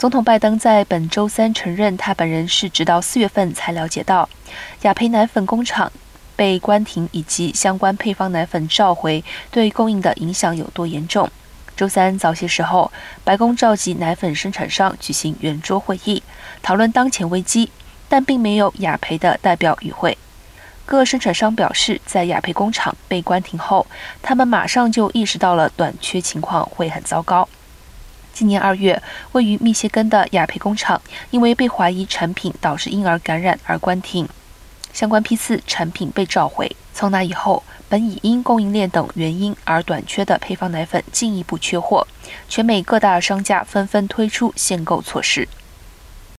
总统拜登在本周三承认，他本人是直到四月份才了解到雅培奶粉工厂被关停以及相关配方奶粉召回对供应的影响有多严重。周三早些时候，白宫召集奶粉生产商举行圆桌会议，讨论当前危机，但并没有雅培的代表与会。各生产商表示，在雅培工厂被关停后，他们马上就意识到了短缺情况会很糟糕。今年二月，位于密歇根的雅培工厂因为被怀疑产品导致婴儿感染而关停，相关批次产品被召回。从那以后，本已因供应链等原因而短缺的配方奶粉进一步缺货，全美各大商家纷纷推出限购措施。